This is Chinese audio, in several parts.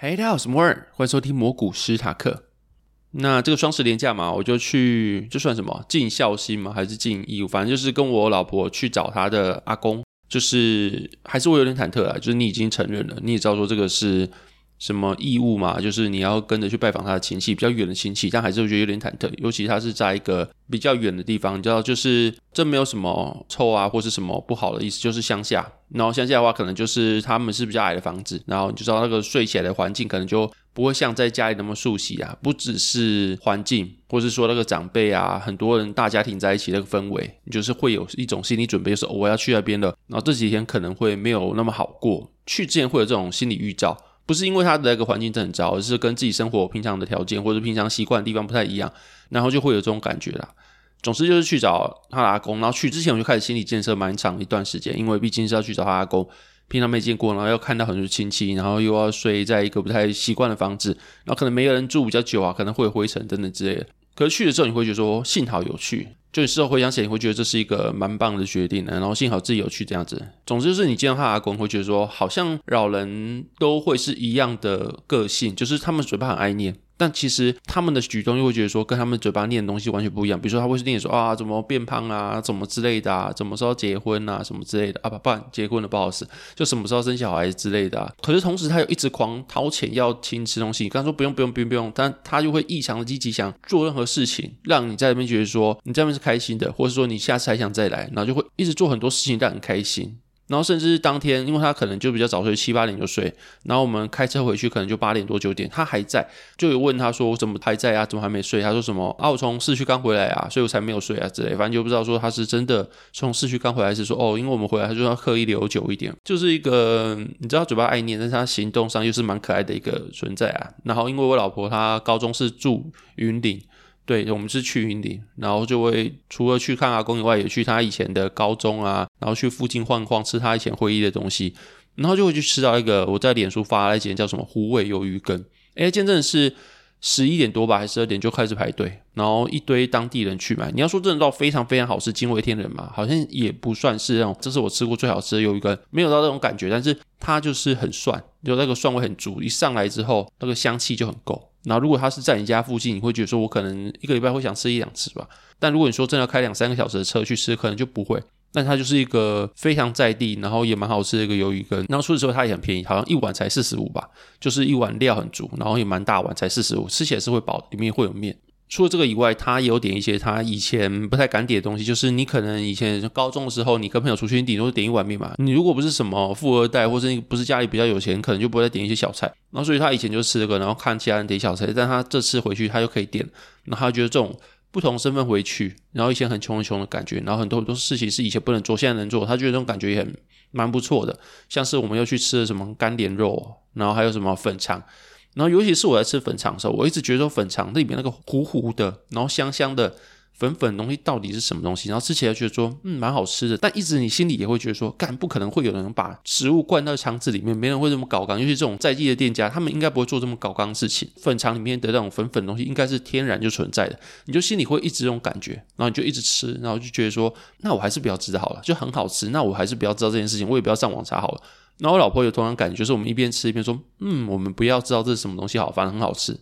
Hey，大家好，我是摩尔，欢迎收听魔股史塔克。那这个双十连假嘛，我就去，这算什么？尽孝心吗？还是尽义务？反正就是跟我老婆去找她的阿公，就是还是我有点忐忑啊。就是你已经承认了，你也知道说这个是。什么义务嘛？就是你要跟着去拜访他的亲戚，比较远的亲戚，但还是会觉得有点忐忑。尤其他是在一个比较远的地方，你知道，就是这没有什么臭啊，或是什么不好的意思，就是乡下。然后乡下的话，可能就是他们是比较矮的房子，然后你就知道那个睡起来的环境，可能就不会像在家里那么熟悉啊。不只是环境，或是说那个长辈啊，很多人大家庭在一起那个氛围，你就是会有一种心理准备，就是我要去那边了。然后这几天可能会没有那么好过，去之前会有这种心理预兆。不是因为他的那个环境真的很糟，而是跟自己生活平常的条件或者平常习惯的地方不太一样，然后就会有这种感觉啦。总之就是去找他的阿公，然后去之前我就开始心理建设蛮长一段时间，因为毕竟是要去找他阿公，平常没见过，然后又看到很多亲戚，然后又要睡在一个不太习惯的房子，然后可能没有人住比较久啊，可能会有灰尘等等之类的。可是去的时候你会觉得说幸好有去。就事后回想起来，你会觉得这是一个蛮棒的决定的，然后幸好自己有去这样子。总之就是你见到他阿公，会觉得说好像老人都会是一样的个性，就是他们嘴巴很爱念。但其实他们的举动又会觉得说，跟他们嘴巴念的东西完全不一样。比如说，他会是念说啊，怎么变胖啊，怎么之类的啊，什么时候结婚啊，什么之类的啊，不，不结婚了不好使，就什么时候生小孩之类的啊。可是同时，他又一直狂掏钱要请吃东西。你刚说不用不用不用不用，但他就会异常的积极，想做任何事情，让你在那边觉得说你在那边开心的，或者说你下次还想再来，然后就会一直做很多事情，让你开心。然后甚至是当天，因为他可能就比较早睡，七八点就睡。然后我们开车回去，可能就八点多九点，他还在，就有问他说：“我怎么还在啊？怎么还没睡？”他说什么：“啊，我从市区刚回来啊，所以我才没有睡啊之类。”反正就不知道说他是真的从市区刚回来，是说哦，因为我们回来，他就要刻意留久一点。就是一个你知道嘴巴爱念，但是他行动上又是蛮可爱的一个存在啊。然后因为我老婆她高中是住云林。对，我们是去云林，然后就会除了去看阿公以外，也去他以前的高中啊，然后去附近晃晃，吃他以前回忆的东西，然后就会去吃到一个我在脸书发了一间叫什么虎尾鱿鱼羹，哎，见证是十一点多吧，还是十二点就开始排队，然后一堆当地人去买。你要说真的到非常非常好吃，惊为天人嘛，好像也不算是那种，这是我吃过最好吃的鱿鱼羹，没有到那种感觉，但是它就是很蒜，就那个蒜味很足，一上来之后那个香气就很够。然后，如果他是在你家附近，你会觉得说，我可能一个礼拜会想吃一两次吧。但如果你说真的要开两三个小时的车去吃，可能就不会。但它就是一个非常在地，然后也蛮好吃的一个鱿鱼羹。然后出的时候它也很便宜，好像一碗才四十五吧，就是一碗料很足，然后也蛮大碗，才四十五，吃起来是会饱，里面会有面。除了这个以外，他也有点一些他以前不太敢点的东西，就是你可能以前高中的时候，你跟朋友出去，你顶多点一碗面嘛。你如果不是什么富二代，或者你不是家里比较有钱，可能就不会再点一些小菜。然后所以他以前就吃这个，然后看其他人点小菜，但他这次回去他就可以点，然后他觉得这种不同身份回去，然后以前很穷很穷的感觉，然后很多很多事情是以前不能做，现在能做，他觉得这种感觉也很蛮不错的。像是我们又去吃了什么干点肉，然后还有什么粉肠。然后，尤其是我在吃粉肠的时候，我一直觉得说粉肠那里面那个糊糊的，然后香香的粉粉的东西到底是什么东西？然后吃起来觉得说，嗯，蛮好吃的。但一直你心里也会觉得说，干，不可能会有人把食物灌到肠子里面，没人会这么搞刚。尤其这种在地的店家，他们应该不会做这么搞刚的事情。粉肠里面的那种粉粉的东西，应该是天然就存在的。你就心里会一直这种感觉，然后你就一直吃，然后就觉得说，那我还是不要知道好了，就很好吃。那我还是不要知道这件事情，我也不要上网查好了。然后我老婆有同样感觉，就是我们一边吃一边说：“嗯，我们不要知道这是什么东西好，反正很好吃。”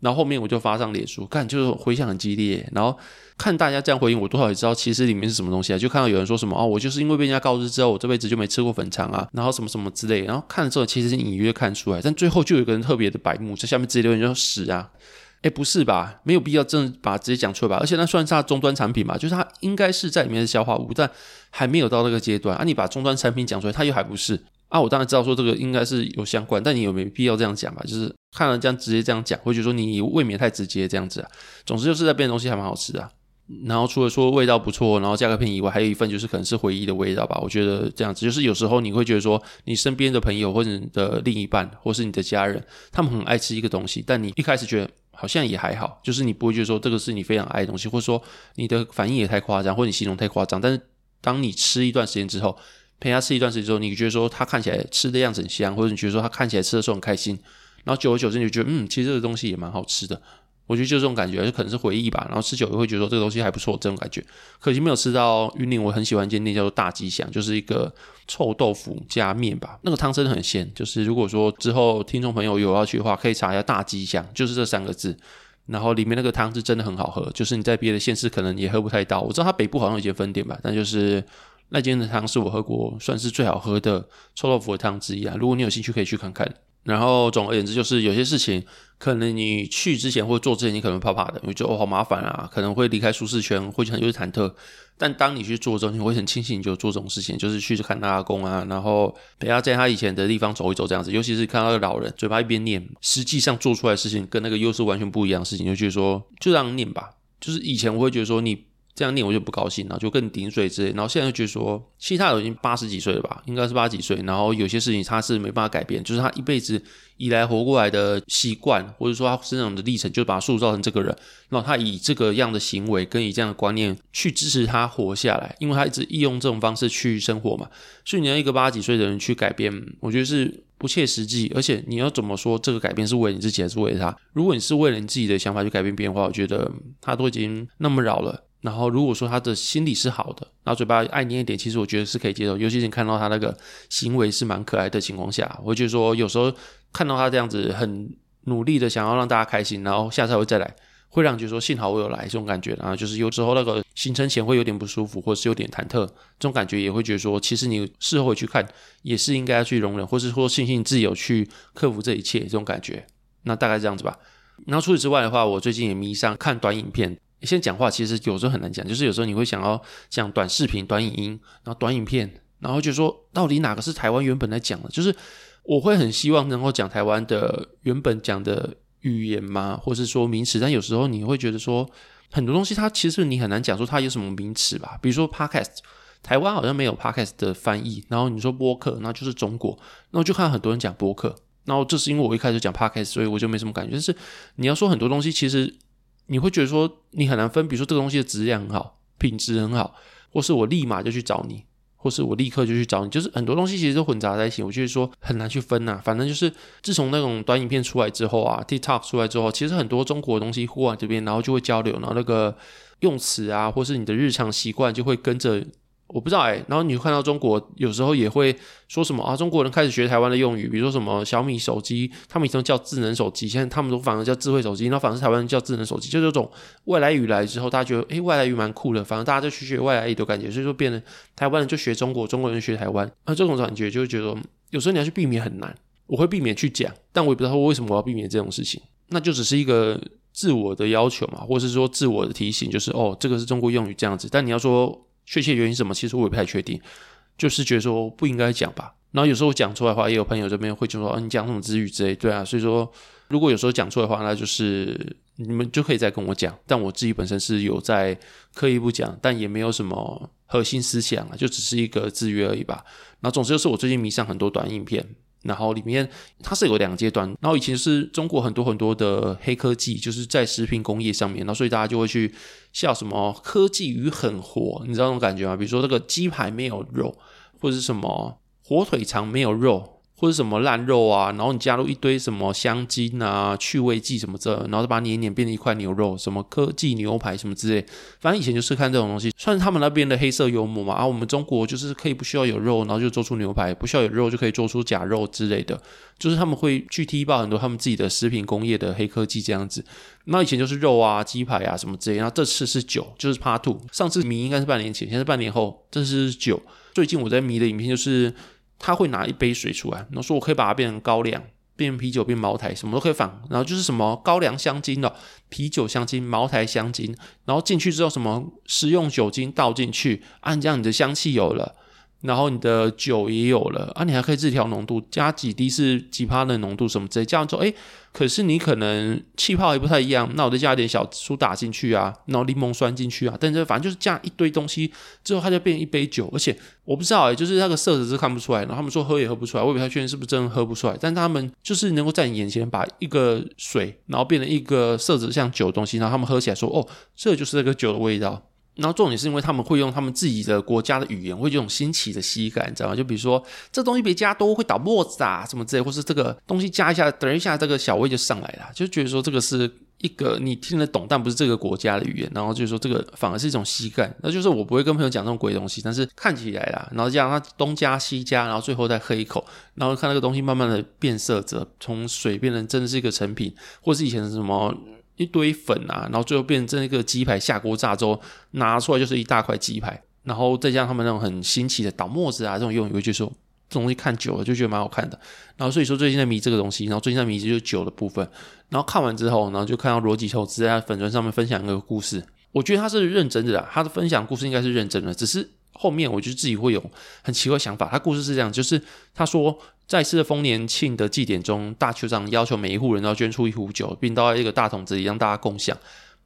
然后后面我就发上脸书，看就是回响很激烈。然后看大家这样回应，我多少也知道其实里面是什么东西啊。就看到有人说什么：“哦，我就是因为被人家告知之后，我这辈子就没吃过粉肠啊。”然后什么什么之类。然后看了之后，其实隐约看出来，但最后就有一个人特别的白目，在下面直接留言就说：“屎啊！”哎，不是吧？没有必要真的把直接讲出来吧？而且那算是它终端产品吧？就是它应该是在里面的消化物，但还没有到那个阶段啊。你把终端产品讲出来，它又还不是。啊，我当然知道说这个应该是有相关，但你有没有必要这样讲吧？就是看了这样直接这样讲，会觉得说你未免太直接这样子啊。总之就是那边的东西还蛮好吃的。然后除了说味道不错，然后价格便宜以外，还有一份就是可能是回忆的味道吧。我觉得这样子就是有时候你会觉得说你身边的朋友或者你的另一半或是你的家人，他们很爱吃一个东西，但你一开始觉得好像也还好，就是你不会觉得说这个是你非常爱的东西，或者说你的反应也太夸张，或者你形容太夸张。但是当你吃一段时间之后，陪他吃一段时间之后，你觉得说他看起来吃的样子很香，或者你觉得说他看起来吃的时候很开心，然后久而久之你就觉得，嗯，其实这个东西也蛮好吃的。我觉得就这种感觉，就可能是回忆吧。然后吃久也会觉得说这个东西还不错，这种感觉。可惜没有吃到云林，我很喜欢一间店叫做大吉祥，就是一个臭豆腐加面吧。那个汤真的很鲜，就是如果说之后听众朋友有要去的话，可以查一下大吉祥，就是这三个字。然后里面那个汤是真的很好喝，就是你在别的县市可能也喝不太到。我知道它北部好像有一间分店吧，但就是那间的汤是我喝过算是最好喝的臭豆腐的汤之一啊。如果你有兴趣，可以去看看。然后总而言之，就是有些事情，可能你去之前或做之前，你可能怕怕的，因为觉得哦好麻烦啊，可能会离开舒适圈，会很有点忐忑。但当你去做之后，你会很庆幸你就做这种事情，就是去看他阿公啊，然后陪他在他以前的地方走一走这样子。尤其是看到老人嘴巴一边念，实际上做出来的事情跟那个又是完全不一样的事情，就觉得说就让念吧。就是以前我会觉得说你。这样念我就不高兴，然后就更顶嘴之类。然后现在就觉得说，其实他已经八十几岁了吧，应该是八十几岁。然后有些事情他是没办法改变，就是他一辈子以来活过来的习惯，或者说他身上的历程，就把他塑造成这个人。然后他以这个样的行为跟以这样的观念去支持他活下来，因为他一直利用这种方式去生活嘛。所以你要一个八十几岁的人去改变，我觉得是不切实际。而且你要怎么说这个改变是为了你自己还是为了他？如果你是为了你自己的想法去改变变化，我觉得他都已经那么老了。然后，如果说他的心理是好的，然后嘴巴爱念一点，其实我觉得是可以接受。尤其是你看到他那个行为是蛮可爱的情况下，我觉得说有时候看到他这样子很努力的想要让大家开心，然后下次还会再来，会让你觉得说幸好我有来这种感觉。然后就是有时候那个行程前会有点不舒服，或是有点忐忑，这种感觉也会觉得说，其实你事后回去看也是应该要去容忍，或是说庆幸自己有去克服这一切这种感觉。那大概这样子吧。然后除此之外的话，我最近也迷上看短影片。现在讲话其实有时候很难讲，就是有时候你会想要讲短视频、短影音，然后短影片，然后就说到底哪个是台湾原本来讲的？就是我会很希望能够讲台湾的原本讲的语言嘛，或是说名词，但有时候你会觉得说很多东西它其实你很难讲说它有什么名词吧。比如说 podcast，台湾好像没有 podcast 的翻译，然后你说播客，那就是中国，那我就看很多人讲播客，然后这是因为我一开始讲 podcast，所以我就没什么感觉。但是你要说很多东西，其实。你会觉得说你很难分，比如说这个东西的质量很好，品质很好，或是我立马就去找你，或是我立刻就去找你，就是很多东西其实都混杂在一起。我觉得说很难去分呐、啊。反正就是自从那种短影片出来之后啊，TikTok 出来之后，其实很多中国的东西过来这边，然后就会交流，然后那个用词啊，或是你的日常习惯就会跟着。我不知道哎、然后你看到中国有时候也会说什么啊，中国人开始学台湾的用语，比如说什么小米手机，他们以前叫智能手机，现在他们都反而叫智慧手机，然后反而是台湾人叫智能手机，就是这种外来语来之后，大家觉得诶，外来语蛮酷的，反正大家就去学外来语的感觉，所以说变成台湾人就学中国，中国人学台湾，那这种感觉就会觉得有时候你要去避免很难，我会避免去讲，但我也不知道为什么我要避免这种事情，那就只是一个自我的要求嘛，或是说自我的提醒，就是哦，这个是中国用语这样子，但你要说。确切原因什么？其实我也不太确定，就是觉得说不应该讲吧。然后有时候我讲出来的话，也有朋友这边会就说：“啊，你讲什么支语之类。”对啊，所以说如果有时候讲出来的话，那就是你们就可以再跟我讲。但我自己本身是有在刻意不讲，但也没有什么核心思想啊，就只是一个制约而已吧。然后总之就是我最近迷上很多短影片。然后里面它是有两个阶段，然后以前是中国很多很多的黑科技，就是在食品工业上面，然后所以大家就会去笑什么科技与狠活，你知道那种感觉吗？比如说这个鸡排没有肉，或者是什么火腿肠没有肉。或者什么烂肉啊，然后你加入一堆什么香精啊、去味剂什么这，然后再把它碾碾变成一块牛肉，什么科技牛排什么之类。反正以前就是看这种东西，算是他们那边的黑色幽默嘛。啊，我们中国就是可以不需要有肉，然后就做出牛排；不需要有肉就可以做出假肉之类的。就是他们会去踢爆很多他们自己的食品工业的黑科技这样子。那以前就是肉啊、鸡排啊什么之类。然后这次是酒，就是 Part Two。上次迷应该是半年前，现在是半年后，这次是酒。最近我在迷的影片就是。他会拿一杯水出来，然后说我可以把它变成高粱，变成啤酒，变茅台，什么都可以放。然后就是什么高粱香精的啤酒香精、茅台香精，然后进去之后什么食用酒精倒进去，按这样你的香气有了。然后你的酒也有了啊，你还可以自己调浓度，加几滴是几趴的浓度什么之类，这样做哎，可是你可能气泡也不太一样，那我再加一点小苏打进去啊，然后柠檬酸进去啊，但是反正就是加一堆东西之后，它就变成一杯酒，而且我不知道哎，就是那个色泽是看不出来，然后他们说喝也喝不出来，我也不太确定是不是真的喝不出来，但他们就是能够在你眼前把一个水，然后变成一个色泽像酒的东西，然后他们喝起来说哦，这就是那个酒的味道。然后重点是因为他们会用他们自己的国家的语言，会有这种新奇的喜感，你知道吗？就比如说这东西别加多会倒沫子啊，什么之类，或是这个东西加一下，等一下这个小味就上来了，就觉得说这个是一个你听得懂但不是这个国家的语言，然后就是说这个反而是一种喜感，那就是我不会跟朋友讲这种鬼东西，但是看起来啦，然后这样他东加西加，然后最后再喝一口，然后看那个东西慢慢的变色泽，从水变成真的是一个成品，或是以前什么一堆粉啊，然后最后变成这个鸡排下锅炸之后拿出来就是一大块鸡排，然后再加上他们那种很新奇的倒沫子啊这种用语，就说。这种东西看久了就觉得蛮好看的，然后所以说最近在迷这个东西，然后最近在迷就是酒的部分，然后看完之后，然后就看到逻辑投资在粉砖上面分享一个故事，我觉得他是认真的，他的分享故事应该是认真的，只是后面我就自己会有很奇怪想法。他故事是这样，就是他说在一次的丰年庆的祭典中，大酋长要求每一户人都要捐出一壶酒，并倒在一个大桶子里让大家共享。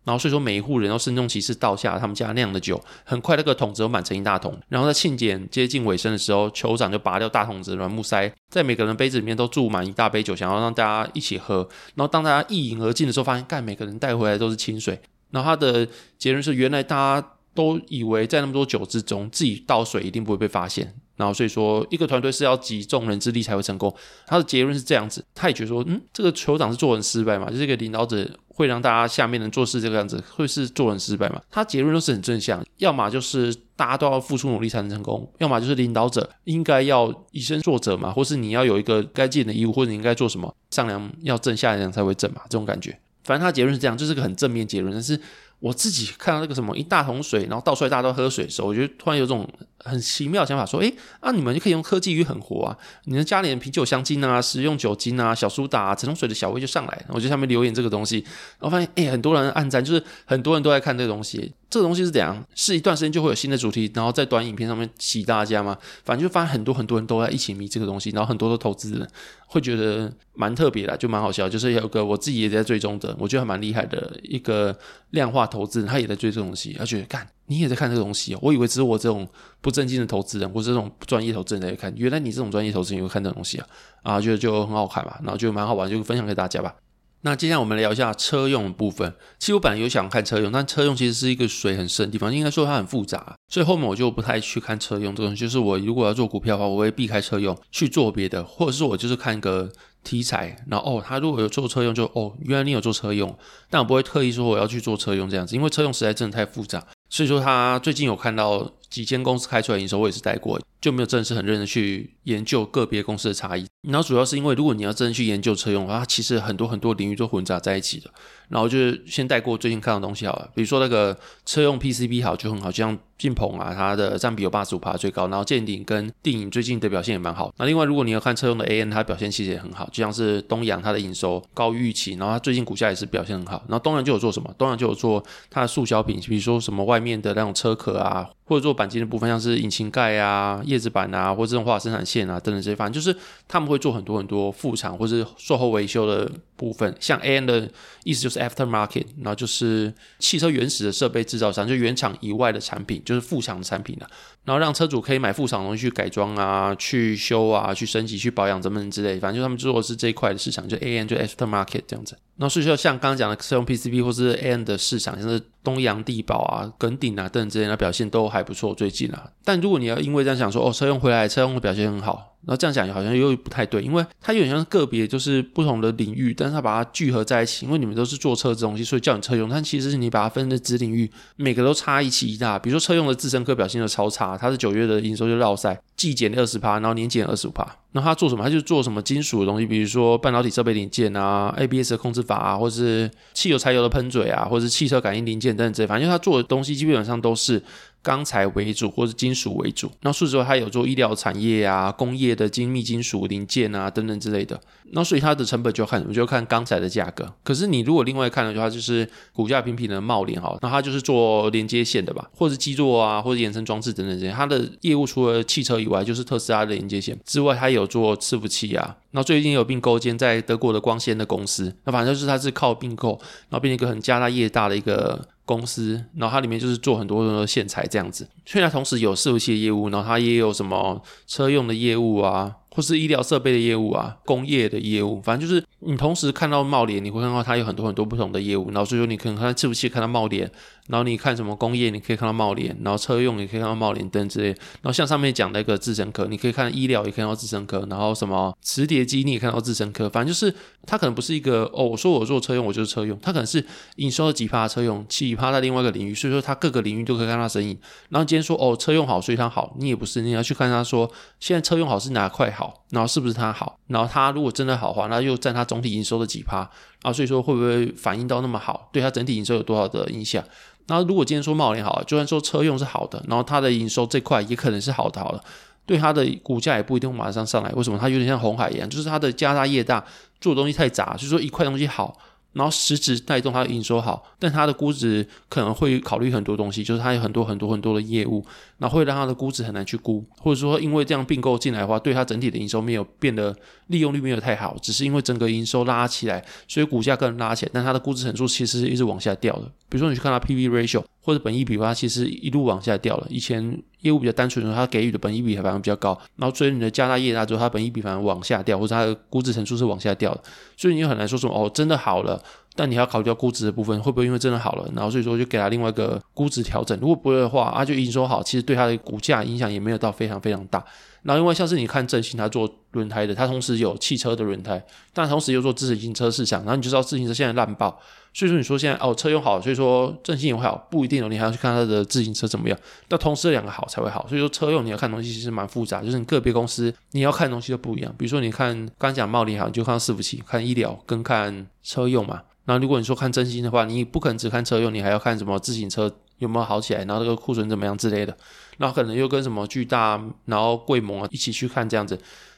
然后所以说每一户人都慎重其事倒下他们家酿的酒，很快那个桶子都满成一大桶。然后在庆典接近尾声的时候，酋长就拔掉大桶子的软木塞，在每个人杯子里面都注满一大杯酒，想要让大家一起喝。然后当大家一饮而尽的时候，发现干每个人带回来都是清水。然后他的结论是，原来大家都以为在那么多酒之中，自己倒水一定不会被发现。然后所以说，一个团队是要集众人之力才会成功。他的结论是这样子，他也觉得说，嗯，这个酋长是做人失败嘛，就是一个领导者会让大家下面人做事这个样子，会是做人失败嘛？他结论都是很正向，要么就是大家都要付出努力才能成功，要么就是领导者应该要以身作则嘛，或是你要有一个该尽的义务，或者你应该做什么，上梁要正，下梁才会正嘛，这种感觉。反正他结论是这样，就是个很正面结论，但是。我自己看到那个什么一大桶水，然后倒出来大家都喝水的时候，我觉得突然有种很奇妙的想法，说：诶，啊，你们就可以用科技与狠活啊！你的家里的啤酒香精啊、食用酒精啊、小苏打啊、橙红水的小味就上来。我就下面留言这个东西，然后发现诶，很多人按赞，就是很多人都在看这个东西。这个东西是怎样？是一段时间就会有新的主题，然后在短影片上面洗大家吗？反正就发现很多很多人都在一起迷这个东西，然后很多的投资人会觉得蛮特别的，就蛮好笑。就是有个我自己也在追踪的，我觉得还蛮厉害的一个量化投资人，他也在追这个东西，他觉得干你也在看这东西哦。我以为只有我这种不正经的投资人或者这种专业投资人在看，原来你这种专业投资人也会看这种东西啊啊，觉得就很好看嘛，然后就蛮好玩，就分享给大家吧。那接下来我们聊一下车用的部分。其实我本来有想看车用，但车用其实是一个水很深的地方，应该说它很复杂，所以后面我就不太去看车用这东西。就是我如果要做股票的话，我会避开车用去做别的，或者是我就是看个题材，然后哦，他如果有做车用就，就哦，原来你有做车用，但我不会特意说我要去做车用这样子，因为车用实在真的太复杂。所以说他最近有看到几间公司开出来营收，我也是带过，就没有真的是很认真去研究个别公司的差异。然后主要是因为，如果你要真的去研究车用的话，它其实很多很多领域都混杂在一起的。然后就是先带过最近看到的东西好了，比如说那个车用 PCB 好就很好，就像晋鹏啊，它的占比有八十五趴最高。然后健鼎跟定影最近的表现也蛮好。那另外如果你要看车用的 AN，它表现其实也很好，就像是东阳它的营收高于预期，然后它最近股价也是表现很好。然后东阳就有做什么？东阳就有做它的速销品，比如说什么外面的那种车壳啊。或者做钣金的部分，像是引擎盖啊、叶子板啊，或者自动化生产线啊等等这些，反正就是他们会做很多很多副厂或是售后维修的部分。像 AN 的意思就是 aftermarket，然后就是汽车原始的设备制造商，就原厂以外的产品，就是副厂的产品了。然后让车主可以买副厂东西去改装啊、去修啊、去升级、去保养等等之类，反正就他们做的是这一块的市场，就 AN 就 aftermarket 这样子。那所以说像刚刚讲的车用 PCB 或是 AN 的市场，像是东洋、地宝啊、耿鼎啊等等之类的表现都还不错，最近啊。但如果你要因为这样想说，哦，车用回来，车用的表现很好。然后这样讲好像又不太对，因为它有点像是个别就是不同的领域，但是它把它聚合在一起，因为你们都是做车这东西，所以叫你车用。但其实是你把它分的子领域，每个都差异其大。比如说车用的自身科表现就超差，它是九月的营收就绕赛，季减二十趴，然后年减二十五趴。那它做什么？它就做什么金属的东西，比如说半导体设备零件啊，ABS 的控制阀啊，或者是汽油柴油的喷嘴啊，或者是汽车感应零件等等这些，反正它做的东西基本上都是。钢材为主或者金属为主，那除此之外，它有做医疗产业啊、工业的精密金属零件啊等等之类的。那所以它的成本就看什么？就看钢材的价格。可是你如果另外看的话，就是股价平平的茂联哈，那它就是做连接线的吧，或者基座啊，或者延伸装置等等这些。它的业务除了汽车以外，就是特斯拉的连接线之外，它有做伺服器啊。那最近有并购间在德国的光纤的公司，那反正就是它是靠并购，然后变成一个很家大业大的一个。公司，然后它里面就是做很多很多线材这样子，所以它同时有伺服器的业务，然后它也有什么车用的业务啊，或是医疗设备的业务啊，工业的业务，反正就是你同时看到茂联，你会看到它有很多很多不同的业务，然后所以说你可能看伺服器看到茂联，然后你看什么工业，你可以看到茂联，然后车用你可以看到茂联等之类，然后像上面讲的一个智伸科，你可以看医疗也可以看到智伸科，然后什么磁碟机你也看到智伸科，反正就是它可能不是一个哦，我说我做车用我就是车用，它可能是营收的几趴车用，几趴在另外一个领域，所以说它各个领域都可以看它身影。然后今天说哦车用好所以它好，你也不是，你要去看它说现在车用好是哪块好，然后是不是它好，然后它如果真的好的话，那又占它总体营收的几趴。啊，所以说会不会反应到那么好？对它整体营收有多少的影响？那如果今天说茂联好，就算说车用是好的，然后它的营收这块也可能是好的，好了，对它的股价也不一定马上上来。为什么？它有点像红海一样，就是它的家大业大，做的东西太杂，所以说一块东西好。然后实质带动它的营收好，但它的估值可能会考虑很多东西，就是它有很多很多很多的业务，那会让它的估值很难去估，或者说因为这样并购进来的话，对它整体的营收没有变得利用率没有太好，只是因为整个营收拉起来，所以股价更拉起来，但它的估值指数其实是一直往下掉的。比如说你去看它 PB ratio 或者本益比，它其实一路往下掉了。以前业务比较单纯的时候，它给予的本益比反而比较高，然后随着你的加大业大之后，它本益比反而往下掉，或者它的估值乘数是往下掉的，所以你就很难说什么哦，真的好了。但你要考虑到估值的部分，会不会因为真的好了，然后所以说就给他另外一个估值调整？如果不会的话，啊，就已经说好，其实对它的股价影响也没有到非常非常大。然后另外像是你看正新，他做轮胎的，他同时有汽车的轮胎，但同时又做自行车市场，然后你就知道自行车现在烂爆。所以说你说现在哦车用好，所以说正新也会好，不一定哦，你还要去看它的自行车怎么样。那同时两个好才会好。所以说车用你要看东西其实蛮复杂，就是你个别公司你要看东西都不一样。比如说你看刚讲贸联好，你就看伺服器，看医疗跟看车用嘛。那如果你说看正新的话，你不可能只看车用，你还要看什么自行车有没有好起来，然后这个库存怎么样之类的。然后可能又跟什么巨大，然后贵盟啊一起去看这样子。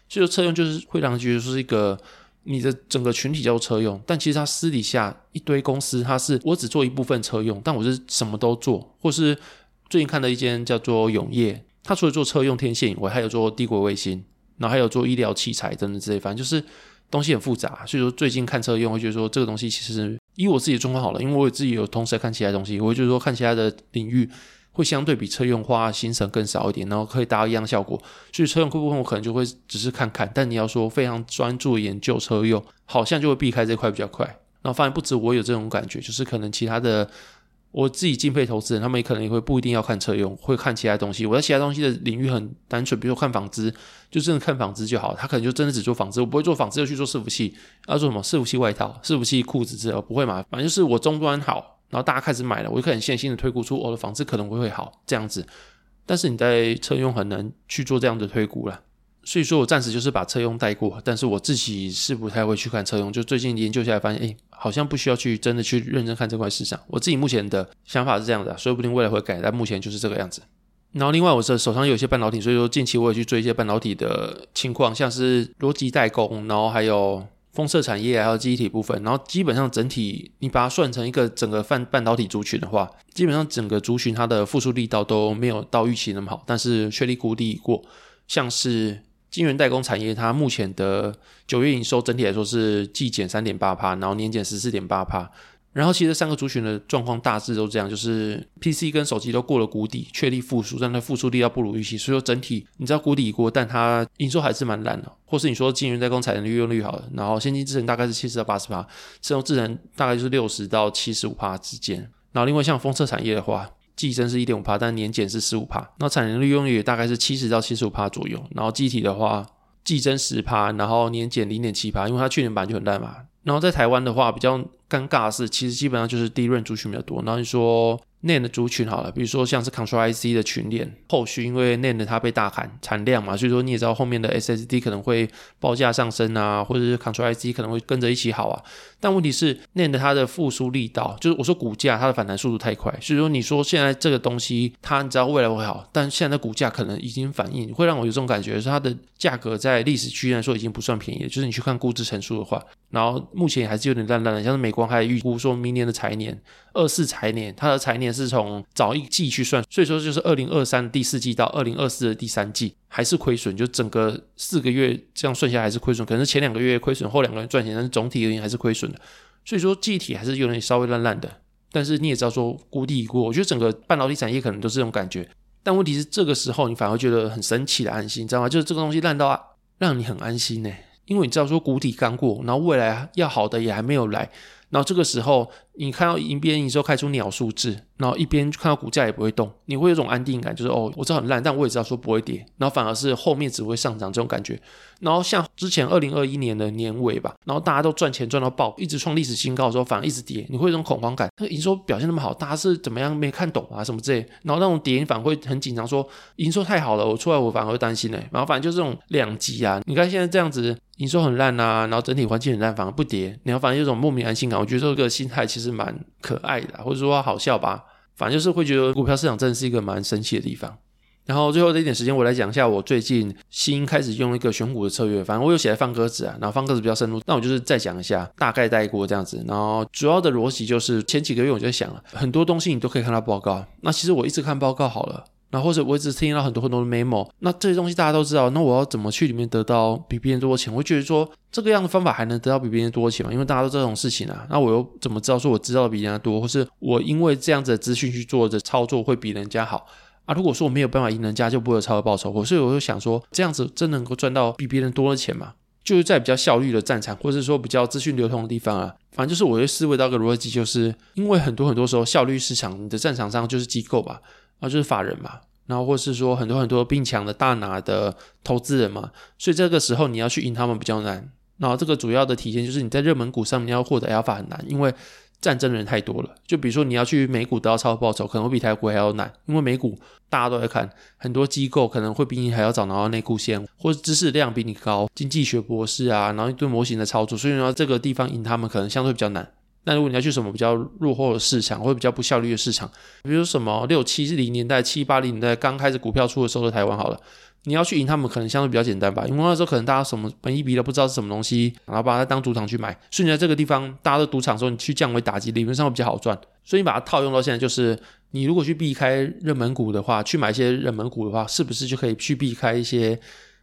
所以说车用就是会让人觉得说是一个你的整个群体叫做车用，但其实它私底下一堆公司，它是我只做一部分车用，但我是什么都做。或是最近看的一间叫做永业，它除了做车用天线以外，还有做帝国卫星，然后还有做医疗器材等等之类，反正就是。东西很复杂，所以说最近看车用会觉得说这个东西其实以我自己的状况好了，因为我自己有同时在看其他东西，我会觉得说看其他的领域会相对比车用花行程更少一点，然后可以达到一样效果。所以车用部分我可能就会只是看看，但你要说非常专注研究车用，好像就会避开这块比较快。然后发现不止我有这种感觉，就是可能其他的。我自己敬佩投资人，他们也可能也会不一定要看车用，会看其他东西。我在其他东西的领域很单纯，比如说看纺织，就真的看纺织就好。他可能就真的只做纺织，我不会做纺织又去做伺服器，要做什么伺服器外套、伺服器裤子之类，不会嘛？反正就是我终端好，然后大家开始买了，我就可以很线性的推估出我的房子可能会会好这样子。但是你在车用很难去做这样的推估了。所以说我暂时就是把车用带过，但是我自己是不太会去看车用。就最近研究下来发现，诶，好像不需要去真的去认真看这块市场。我自己目前的想法是这样的，说不定未来会改，但目前就是这个样子。然后另外我是手上有一些半导体，所以说近期我也去追一些半导体的情况，像是逻辑代工，然后还有封测产业，还有记忆体部分。然后基本上整体你把它算成一个整个半半导体族群的话，基本上整个族群它的复苏力道都没有到预期那么好，但是确立谷底已过，像是。晶圆代工产业，它目前的九月营收整体来说是季减三点八趴，然后年减十四点八趴。然后其实三个族群的状况大致都这样，就是 PC 跟手机都过了谷底，确立复苏，但它复苏力要不如预期。所以说整体你知道谷底已过，但它营收还是蛮烂的。或是你说晶圆代工产能利用率好了，然后先进制程大概是七十到八十趴，智能制程大概就是六十到七十五趴之间。然后另外像封测产业的话。季增是一点五趴，但年减是十五趴。那产能利用率也大概是七十到七十五趴左右。然后记忆体的话，季增十趴，然后年减零点七趴，因为它去年版就很烂嘛。然后在台湾的话，比较尴尬的是，其实基本上就是 DRAM 族群比较多。然后你说。NAND 的族群好了，比如说像是 Control IC 的群链，后续因为 NAND 它被大砍产量嘛，所以说你也知道后面的 SSD 可能会报价上升啊，或者是 Control IC 可能会跟着一起好啊。但问题是 NAND 它的复苏力道，就是我说股价它的反弹速度太快，所以说你说现在这个东西它你知道未来会好，但现在的股价可能已经反应，会让我有这种感觉，是它的价格在历史区间来说已经不算便宜了。就是你去看估值乘数的话，然后目前还是有点烂烂的，像是美光还预估说明年的财年二四财年，它的财年是从早一季去算，所以说就是二零二三第四季到二零二四的第三季还是亏损，就整个四个月这样算下来还是亏损，可能是前两个月亏损，后两个月赚钱，但是总体而言还是亏损的。所以说记忆体还是有点稍微烂烂的，但是你也知道说谷底已过，我觉得整个半导体产业可能都是这种感觉。但问题是这个时候你反而觉得很神奇的安心，你知道吗？就是这个东西烂到，让你很安心呢。因为你知道说谷底刚过，然后未来要好的也还没有来。然后这个时候，你看到银边营收开出鸟数字，然后一边看到股价也不会动，你会有种安定感，就是哦，我知道很烂，但我也知道说不会跌，然后反而是后面只会上涨这种感觉。然后像之前二零二一年的年尾吧，然后大家都赚钱赚到爆，一直创历史新高的时候，反而一直跌，你会有种恐慌感。那营收表现那么好，大家是怎么样没看懂啊什么之类？然后那种跌你反而会很紧张，说营收太好了，我出来我反而会担心呢。然后反正就这种两极啊。你看现在这样子。营收很烂呐、啊，然后整体环境很烂，反而不跌，你要反正有种莫名安心感。我觉得这个心态其实蛮可爱的，或者说好笑吧。反正就是会觉得股票市场真的是一个蛮神奇的地方。然后最后的一点时间，我来讲一下我最近新开始用一个选股的策略。反正我有写在放鸽子啊，然后放鸽子比较深入，那我就是再讲一下，大概带过这样子。然后主要的逻辑就是前几个月我就想了，很多东西你都可以看到报告。那其实我一直看报告好了。然后或者我一直听到很多很多的 memo，那这些东西大家都知道，那我要怎么去里面得到比别人多的钱？我觉得说这个样的方法还能得到比别人多钱吗？因为大家都这种事情啊，那我又怎么知道说我知道的比人家多，或是我因为这样子的资讯去做的操作会比人家好啊？如果说我没有办法赢人家，就不会有超额报酬。我所以我就想说，这样子真能够赚到比别人多的钱吗？就是在比较效率的战场，或者说比较资讯流通的地方啊，反正就是我会思维到一个逻辑，就是因为很多很多时候效率市场你的战场上就是机构吧，啊就是法人嘛。然后，或是说很多很多并强的大拿的投资人嘛，所以这个时候你要去赢他们比较难。然后，这个主要的体现就是你在热门股上面要获得 alpha 很难，因为战争的人太多了。就比如说你要去美股得到超额报酬，可能会比台股还要难，因为美股大家都在看，很多机构可能会比你还要早拿到内裤线，或者知识量比你高，经济学博士啊，然后一堆模型的操作，所以说这个地方赢他们可能相对比较难。那如果你要去什么比较落后的市场，或者比较不效率的市场，比如什么六七零年代、七八零年代刚开始股票出的时候的台湾，好了，你要去赢他们，可能相对比较简单吧，因为那时候可能大家什么本一比都不知道是什么东西，然后把它当赌场去买，所以你在这个地方大家都赌场的时候，你去降维打击，理论上会比较好赚。所以你把它套用到现在，就是你如果去避开热门股的话，去买一些热门股的话，是不是就可以去避开一些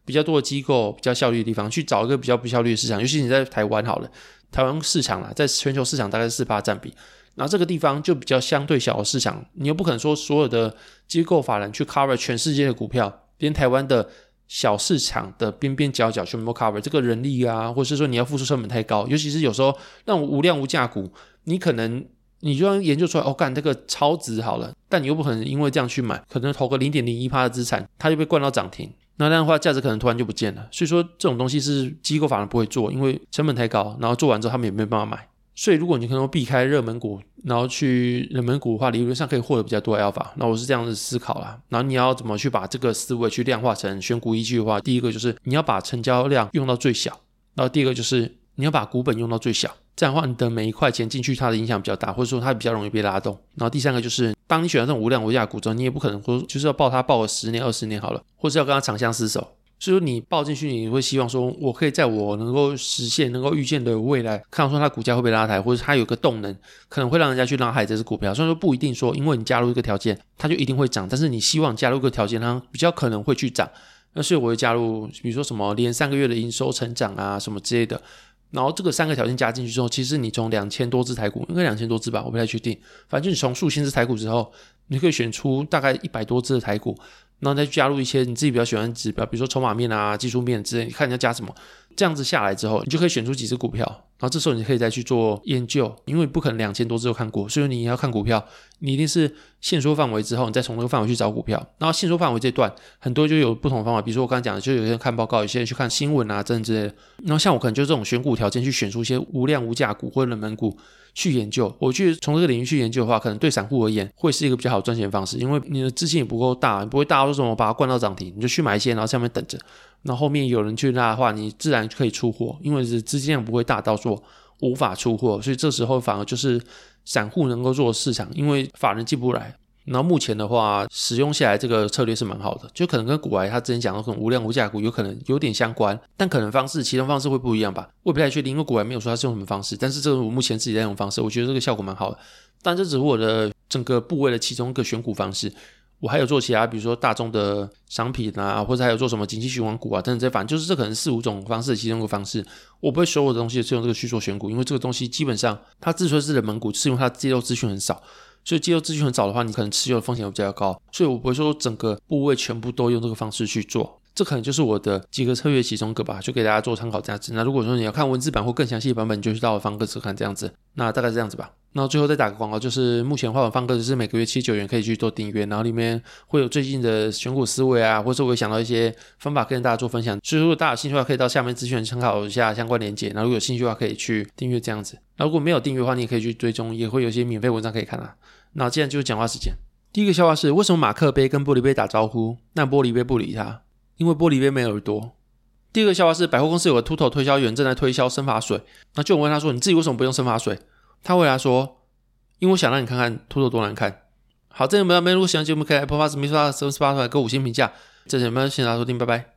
比较多的机构、比较效率的地方，去找一个比较不效率的市场？尤其你在台湾好了。台湾市场啦，在全球市场大概是四八占比，然后这个地方就比较相对小的市场，你又不可能说所有的机构法人去 cover 全世界的股票，连台湾的小市场的边边角角全部 cover，这个人力啊，或者是说你要付出成本太高，尤其是有时候那种无量无价股，你可能你就要研究出来，哦，干这个超值好了，但你又不可能因为这样去买，可能投个零点零一趴的资产，它就被灌到涨停。那这样的话，价值可能突然就不见了。所以说，这种东西是机构反而不会做，因为成本太高。然后做完之后，他们也没有办法买。所以，如果你可能避开热门股，然后去冷门股的话，理论上可以获得比较多的 alpha。那我是这样子思考啦。然后你要怎么去把这个思维去量化成选股依据的话，第一个就是你要把成交量用到最小，然后第二个就是你要把股本用到最小。这样的话，你的每一块钱进去，它的影响比较大，或者说它比较容易被拉动。然后第三个就是，当你选择这种无量无价的股之后，你也不可能说就是要抱它抱个十年二十年好了，或者要跟它长相厮守。所以说你抱进去，你会希望说，我可以在我能够实现、能够预见的未来，看到说它股价会被拉抬，或者它有个动能，可能会让人家去拉抬这只股票。虽然说不一定说，因为你加入一个条件，它就一定会涨，但是你希望加入一个条件，它比较可能会去涨。那所以我会加入，比如说什么连三个月的营收成长啊，什么之类的。然后这个三个条件加进去之后，其实你从两千多只台股，应该两千多只吧，我不太确定。反正你从数千只台股之后，你可以选出大概一百多只的台股，然后再加入一些你自己比较喜欢的指标，比如说筹码面啊、技术面之类，你看你要加什么。这样子下来之后，你就可以选出几只股票，然后这时候你可以再去做研究，因为不可能两千多只都看过，所以你要看股票，你一定是限缩范围之后，你再从那个范围去找股票。然后限缩范围这段，很多就有不同的方法，比如说我刚才讲的，就有些人看报告，有些人去看新闻啊，这样之类的。然后像我可能就这种选股条件去选出一些无量无价股或者冷门股去研究。我去从这个领域去研究的话，可能对散户而言会是一个比较好赚钱的方式，因为你的资金也不够大，你不会大到说什么把它灌到涨停，你就去买一些，然后下面等着。那后，后面有人去拉的话，你自然可以出货，因为是资金量不会大到说无法出货，所以这时候反而就是散户能够做市场，因为法人进不来。然后目前的话，使用下来这个策略是蛮好的，就可能跟古癌他之前讲的可能无量无价股有可能有点相关，但可能方式其中方式会不一样吧，我也不太确定，因为古癌没有说他是用什么方式，但是这个我目前自己在用方式，我觉得这个效果蛮好的，但这只是我的整个部位的其中一个选股方式。我还有做其他，比如说大众的商品啊，或者还有做什么景气循环股啊等等这，反正就是这可能四五种方式的其中一个方式。我不会所有的东西是用这个去做选股，因为这个东西基本上它之所以是冷门股，是因为它揭露资讯很少。所以肌肉资讯很早的话，你可能持有的风险会比较高。所以我不会说整个部位全部都用这个方式去做。这可能就是我的几个策略其中一个吧，就给大家做参考价值。那如果说你要看文字版或更详细的版本，你就去到我方格子看这样子。那大概是这样子吧。那最后再打个广告，就是目前的话，我方格子是每个月七九元可以去做订阅，然后里面会有最近的选股思维啊，或者我会想到一些方法跟大家做分享。所以如果大家有兴趣的话，可以到下面资讯参考一下相关链接。然后如果有兴趣的话，可以去订阅这样子。那如果没有订阅的话，你也可以去追踪，也会有一些免费文章可以看啊。那接下来就是讲话时间。第一个笑话是为什么马克杯跟玻璃杯打招呼，那玻璃杯不理他？因为玻璃杯没耳朵。第二个笑话是百货公司有个秃头推销员正在推销生发水，那就问他说：“你自己为什么不用生发水？”他回答说：“因为我想让你看看秃头多难看。”好，这里没有没有如果喜欢节目可以 Apple Podcast、Mixer、Spotify 给五星评价。这里没有谢谢大家收听，拜拜。